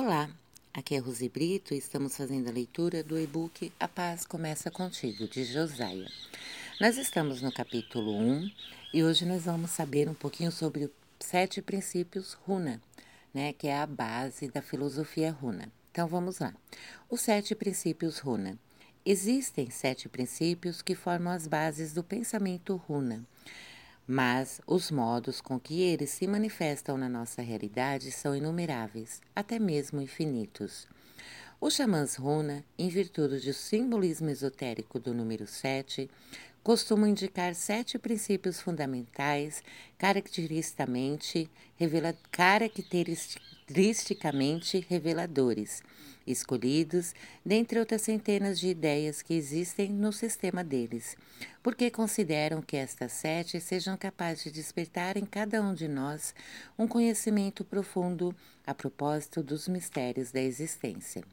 Olá, aqui é Rose Brito e estamos fazendo a leitura do e-book A Paz Começa Contigo, de Josaia. Nós estamos no capítulo 1 e hoje nós vamos saber um pouquinho sobre os sete princípios Runa, né, que é a base da filosofia Runa. Então vamos lá. Os sete princípios Runa. Existem sete princípios que formam as bases do pensamento Runa mas os modos com que eles se manifestam na nossa realidade são inumeráveis, até mesmo infinitos. Os xamãs runa, em virtude do simbolismo esotérico do número 7, costumam indicar sete princípios fundamentais, caracteristicamente, revela, caracteristicamente reveladores, escolhidos dentre outras centenas de ideias que existem no sistema deles, porque consideram que estas sete sejam capazes de despertar em cada um de nós um conhecimento profundo a propósito dos mistérios da existência.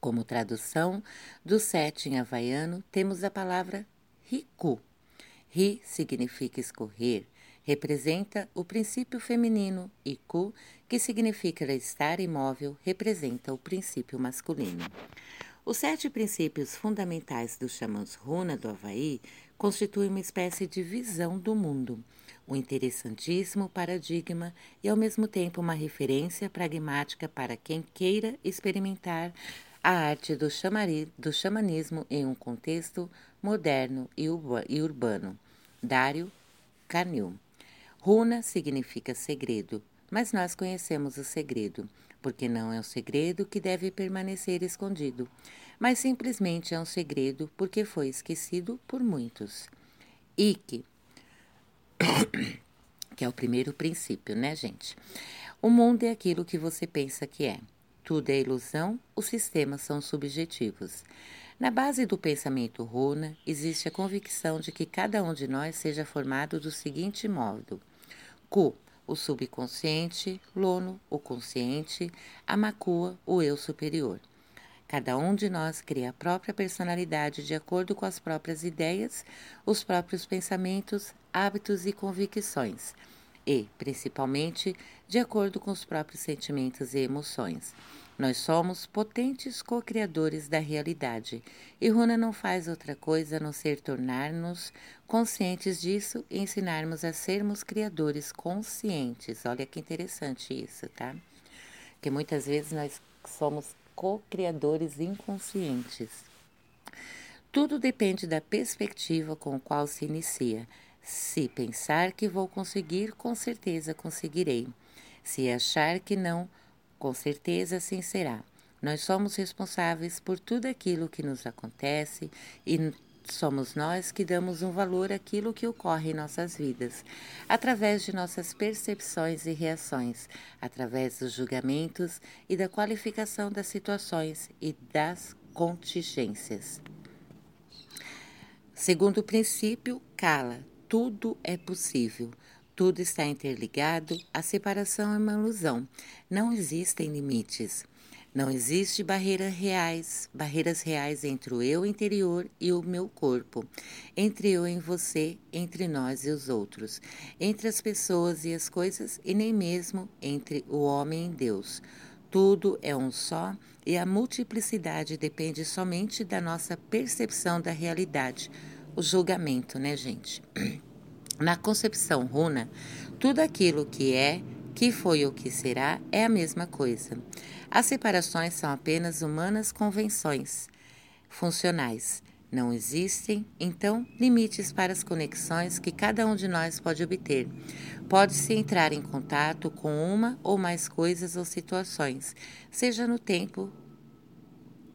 Como tradução do sete em havaiano, temos a palavra Riku. Ri significa escorrer, representa o princípio feminino e Ku, que significa estar imóvel, representa o princípio masculino. Os sete princípios fundamentais dos xamãs Runa do Havaí constituem uma espécie de visão do mundo, um interessantíssimo paradigma e, ao mesmo tempo, uma referência pragmática para quem queira experimentar a arte do, chamari, do xamanismo em um contexto moderno e, e urbano. Dário Canil. Runa significa segredo, mas nós conhecemos o segredo, porque não é um segredo que deve permanecer escondido, mas simplesmente é um segredo porque foi esquecido por muitos. Ike, que é o primeiro princípio, né, gente? O mundo é aquilo que você pensa que é. Tudo é ilusão, os sistemas são subjetivos. Na base do pensamento runa existe a convicção de que cada um de nós seja formado do seguinte modo: Ku, o subconsciente, Lono, o consciente, Amakua, o eu superior. Cada um de nós cria a própria personalidade de acordo com as próprias ideias, os próprios pensamentos, hábitos e convicções e, principalmente, de acordo com os próprios sentimentos e emoções. Nós somos potentes co-criadores da realidade, e Runa não faz outra coisa a não ser tornar-nos conscientes disso e ensinarmos a sermos criadores conscientes. Olha que interessante isso, tá? Que muitas vezes nós somos co-criadores inconscientes. Tudo depende da perspectiva com a qual se inicia. Se pensar que vou conseguir, com certeza conseguirei. Se achar que não, com certeza assim será. Nós somos responsáveis por tudo aquilo que nos acontece e somos nós que damos um valor àquilo que ocorre em nossas vidas, através de nossas percepções e reações, através dos julgamentos e da qualificação das situações e das contingências. Segundo princípio, cala, tudo é possível. Tudo está interligado, a separação é uma ilusão. Não existem limites. Não existe barreiras reais, barreiras reais entre o eu interior e o meu corpo, entre eu e você, entre nós e os outros, entre as pessoas e as coisas e nem mesmo entre o homem e Deus. Tudo é um só e a multiplicidade depende somente da nossa percepção da realidade o julgamento, né, gente? Na concepção runa, tudo aquilo que é, que foi ou que será é a mesma coisa. As separações são apenas humanas convenções funcionais. Não existem, então, limites para as conexões que cada um de nós pode obter. Pode-se entrar em contato com uma ou mais coisas ou situações, seja no tempo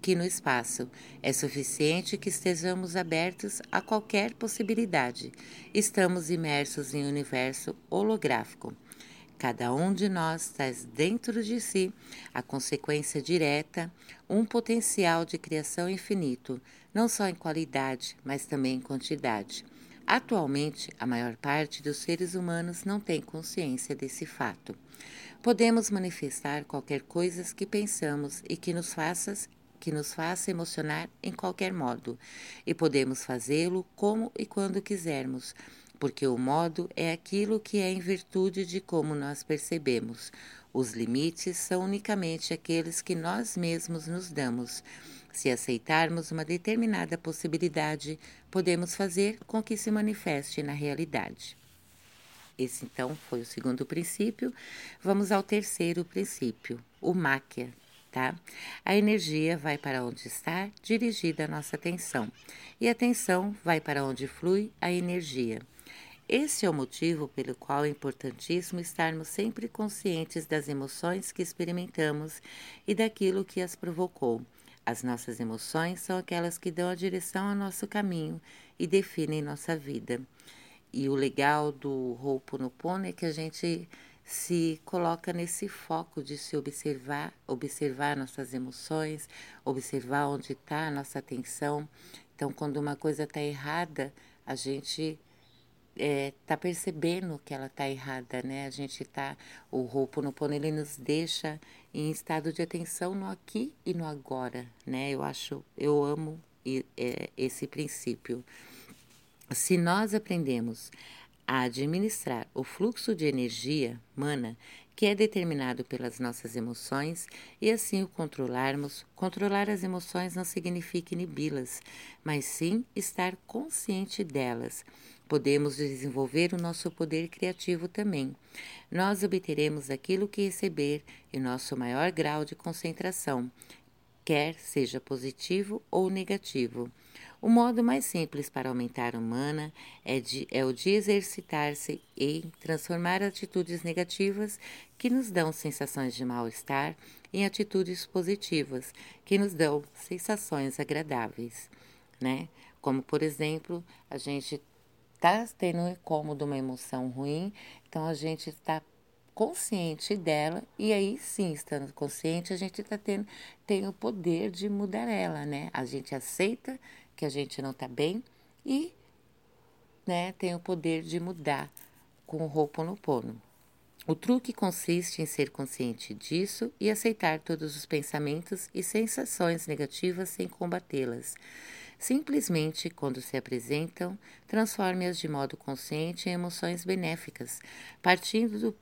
que no espaço. É suficiente que estejamos abertos a qualquer possibilidade. Estamos imersos em um universo holográfico. Cada um de nós traz dentro de si a consequência direta, um potencial de criação infinito, não só em qualidade, mas também em quantidade. Atualmente, a maior parte dos seres humanos não tem consciência desse fato. Podemos manifestar qualquer coisa que pensamos e que nos faça que nos faça emocionar em qualquer modo, e podemos fazê-lo como e quando quisermos. porque o modo é aquilo que é em virtude de como nós percebemos. Os limites são unicamente aqueles que nós mesmos nos damos. Se aceitarmos uma determinada possibilidade, podemos fazer com que se manifeste na realidade. Esse então foi o segundo princípio. Vamos ao terceiro princípio, o máquia, tá? A energia vai para onde está dirigida a nossa atenção, e a atenção vai para onde flui a energia. Esse é o motivo pelo qual é importantíssimo estarmos sempre conscientes das emoções que experimentamos e daquilo que as provocou. As nossas emoções são aquelas que dão a direção ao nosso caminho e definem nossa vida. E o legal do Ho'oponopono é que a gente se coloca nesse foco de se observar, observar nossas emoções, observar onde está a nossa atenção. Então, quando uma coisa está errada, a gente está é, tá percebendo que ela está errada, né? A gente está, o Ho'oponopono, ele nos deixa em estado de atenção no aqui e no agora, né? Eu acho, eu amo é, esse princípio. Se nós aprendemos a administrar o fluxo de energia mana que é determinado pelas nossas emoções e assim o controlarmos, controlar as emoções não significa inibi-las, mas sim estar consciente delas. Podemos desenvolver o nosso poder criativo também. Nós obteremos aquilo que receber em nosso maior grau de concentração, quer seja positivo ou negativo. O modo mais simples para aumentar a mana é, de, é o de exercitar-se em transformar atitudes negativas que nos dão sensações de mal-estar em atitudes positivas que nos dão sensações agradáveis, né? Como, por exemplo, a gente está tendo um incômodo, uma emoção ruim, então a gente está consciente dela e aí sim, estando consciente, a gente tá tendo tem o poder de mudar ela, né? A gente aceita que a gente não está bem e né, tem o poder de mudar com o Ho'oponopono. O truque consiste em ser consciente disso e aceitar todos os pensamentos e sensações negativas sem combatê-las. Simplesmente, quando se apresentam, transforme-as de modo consciente em emoções benéficas, partindo do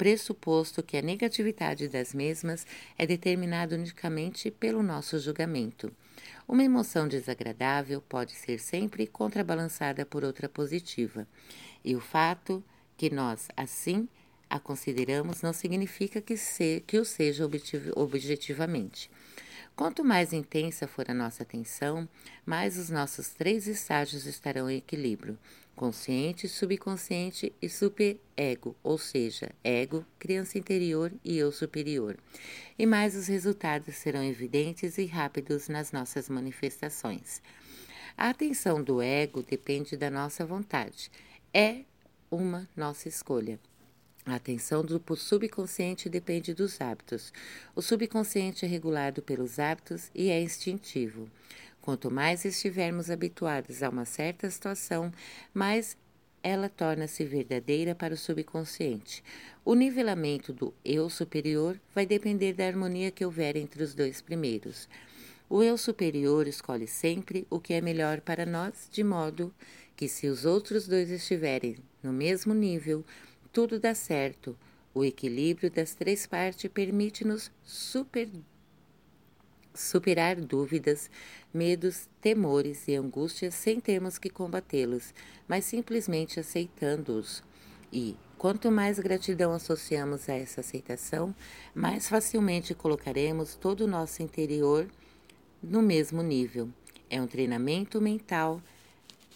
pressuposto que a negatividade das mesmas é determinada unicamente pelo nosso julgamento. Uma emoção desagradável pode ser sempre contrabalançada por outra positiva, e o fato que nós, assim, a consideramos não significa que, se, que o seja objetivamente. Quanto mais intensa for a nossa atenção, mais os nossos três estágios estarão em equilíbrio: consciente, subconsciente e superego, ou seja, ego, criança interior e eu superior. E mais os resultados serão evidentes e rápidos nas nossas manifestações. A atenção do ego depende da nossa vontade. É uma nossa escolha. A atenção do subconsciente depende dos hábitos. O subconsciente é regulado pelos hábitos e é instintivo. Quanto mais estivermos habituados a uma certa situação, mais ela torna-se verdadeira para o subconsciente. O nivelamento do eu superior vai depender da harmonia que houver entre os dois primeiros. O eu superior escolhe sempre o que é melhor para nós, de modo que, se os outros dois estiverem no mesmo nível, tudo dá certo. O equilíbrio das três partes permite-nos super, superar dúvidas, medos, temores e angústias sem termos que combatê-los, mas simplesmente aceitando-os. E, quanto mais gratidão associamos a essa aceitação, mais facilmente colocaremos todo o nosso interior no mesmo nível. É um treinamento mental.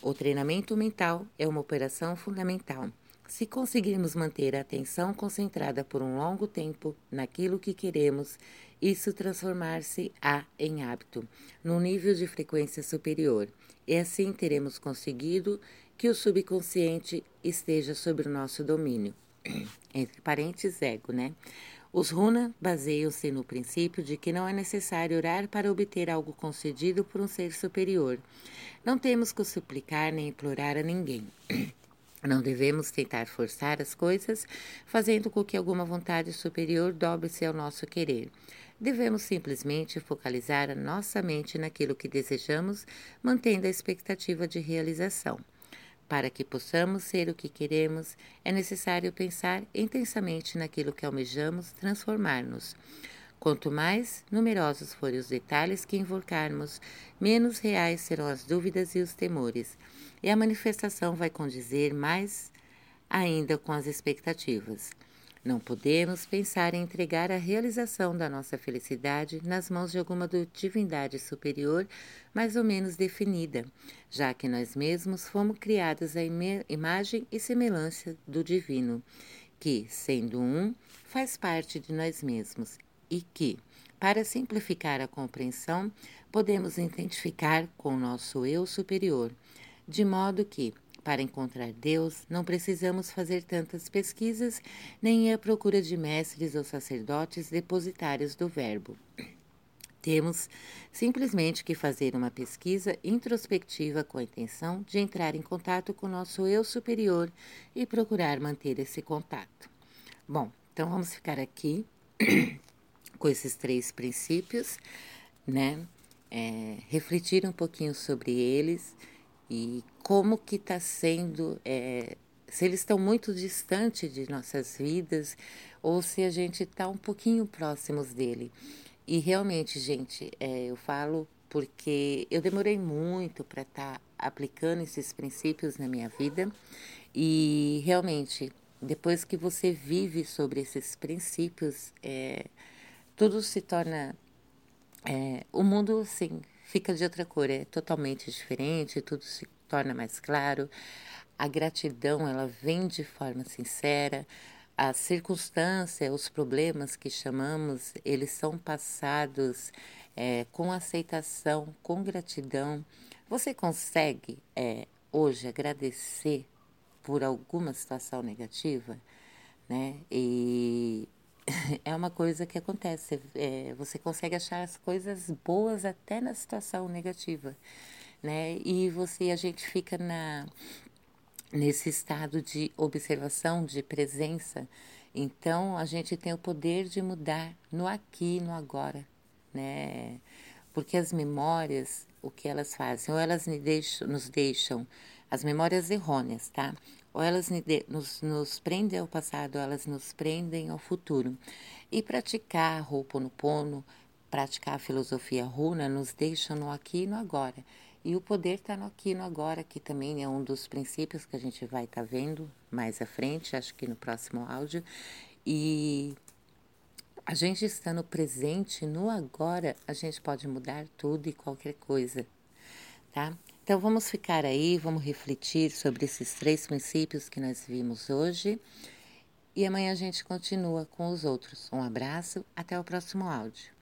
O treinamento mental é uma operação fundamental. Se conseguirmos manter a atenção concentrada por um longo tempo naquilo que queremos, isso transformar-se-á em hábito, num nível de frequência superior, e assim teremos conseguido que o subconsciente esteja sob o nosso domínio. Entre parênteses, ego, né? Os runa baseiam-se no princípio de que não é necessário orar para obter algo concedido por um ser superior. Não temos que suplicar nem implorar a ninguém. Não devemos tentar forçar as coisas, fazendo com que alguma vontade superior dobre-se ao nosso querer. Devemos simplesmente focalizar a nossa mente naquilo que desejamos, mantendo a expectativa de realização. Para que possamos ser o que queremos, é necessário pensar intensamente naquilo que almejamos transformar-nos. Quanto mais numerosos forem os detalhes que invocarmos, menos reais serão as dúvidas e os temores, e a manifestação vai condizer mais ainda com as expectativas. Não podemos pensar em entregar a realização da nossa felicidade nas mãos de alguma divindade superior mais ou menos definida, já que nós mesmos fomos criados à imagem e semelhança do divino, que, sendo um, faz parte de nós mesmos e que, para simplificar a compreensão, podemos identificar com o nosso eu superior, de modo que, para encontrar Deus, não precisamos fazer tantas pesquisas nem ir à procura de mestres ou sacerdotes depositários do Verbo. Temos simplesmente que fazer uma pesquisa introspectiva com a intenção de entrar em contato com o nosso eu superior e procurar manter esse contato. Bom, então vamos ficar aqui com esses três princípios, né? É, refletir um pouquinho sobre eles e como que está sendo, é, se eles estão muito distantes de nossas vidas ou se a gente está um pouquinho próximos dele. E realmente, gente, é, eu falo porque eu demorei muito para estar tá aplicando esses princípios na minha vida e realmente, depois que você vive sobre esses princípios, é, tudo se torna. É, o mundo, assim, fica de outra cor, é totalmente diferente, tudo se torna mais claro. A gratidão, ela vem de forma sincera. A circunstância, os problemas que chamamos, eles são passados é, com aceitação, com gratidão. Você consegue é, hoje agradecer por alguma situação negativa, né? E é uma coisa que acontece. É, você consegue achar as coisas boas até na situação negativa, né? E você, a gente fica na nesse estado de observação, de presença. Então, a gente tem o poder de mudar no aqui, no agora, né? Porque as memórias, o que elas fazem? Ou elas nos deixam, as memórias errôneas, tá? Ou elas nos, nos prendem ao passado, ou elas nos prendem ao futuro. E praticar Ho'oponopono, praticar a filosofia runa, nos deixa no aqui e no agora. E o poder está no aqui e no agora, que também é um dos princípios que a gente vai estar tá vendo mais à frente, acho que no próximo áudio. E a gente estando presente no agora, a gente pode mudar tudo e qualquer coisa, tá? Então vamos ficar aí, vamos refletir sobre esses três princípios que nós vimos hoje e amanhã a gente continua com os outros. Um abraço, até o próximo áudio.